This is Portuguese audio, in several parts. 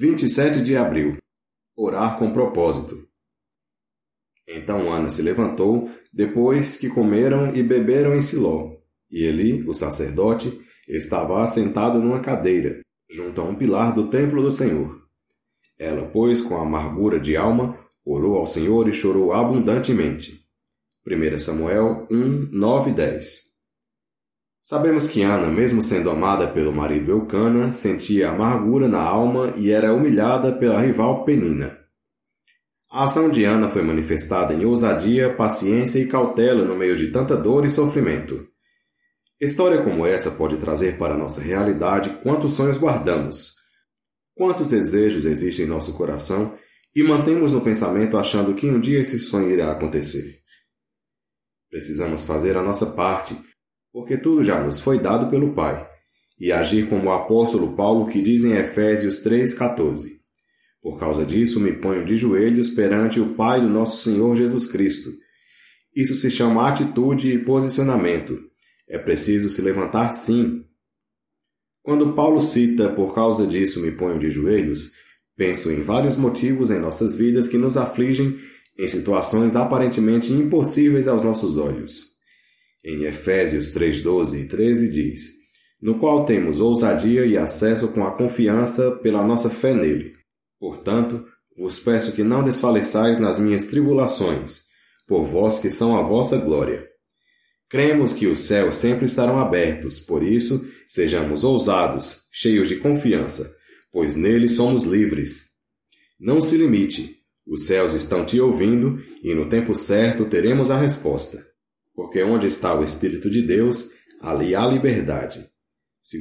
27 de abril. Orar com propósito. Então Ana se levantou, depois que comeram e beberam em Siló. E Eli, o sacerdote, estava assentado numa cadeira, junto a um pilar do templo do Senhor. Ela, pois, com amargura de alma, orou ao Senhor e chorou abundantemente. 1 Samuel 1, 9 e 10 Sabemos que Ana, mesmo sendo amada pelo marido Eucana, sentia amargura na alma e era humilhada pela rival Penina. A ação de Ana foi manifestada em ousadia, paciência e cautela no meio de tanta dor e sofrimento. História como essa pode trazer para a nossa realidade quantos sonhos guardamos, quantos desejos existem em nosso coração e mantemos no pensamento achando que um dia esse sonho irá acontecer. Precisamos fazer a nossa parte porque tudo já nos foi dado pelo Pai, e agir como o apóstolo Paulo que diz em Efésios 3,14. Por causa disso, me ponho de joelhos perante o Pai do nosso Senhor Jesus Cristo. Isso se chama atitude e posicionamento. É preciso se levantar sim. Quando Paulo cita por causa disso me ponho de joelhos, penso em vários motivos em nossas vidas que nos afligem em situações aparentemente impossíveis aos nossos olhos. Em Efésios 3, 12 e 13 diz: No qual temos ousadia e acesso com a confiança pela nossa fé nele. Portanto, vos peço que não desfaleçais nas minhas tribulações, por vós que são a vossa glória. Cremos que os céus sempre estarão abertos, por isso, sejamos ousados, cheios de confiança, pois nele somos livres. Não se limite, os céus estão te ouvindo e no tempo certo teremos a resposta porque onde está o Espírito de Deus, ali há liberdade.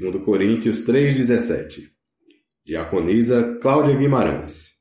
2 Coríntios 3,17 Diaconisa Cláudia Guimarães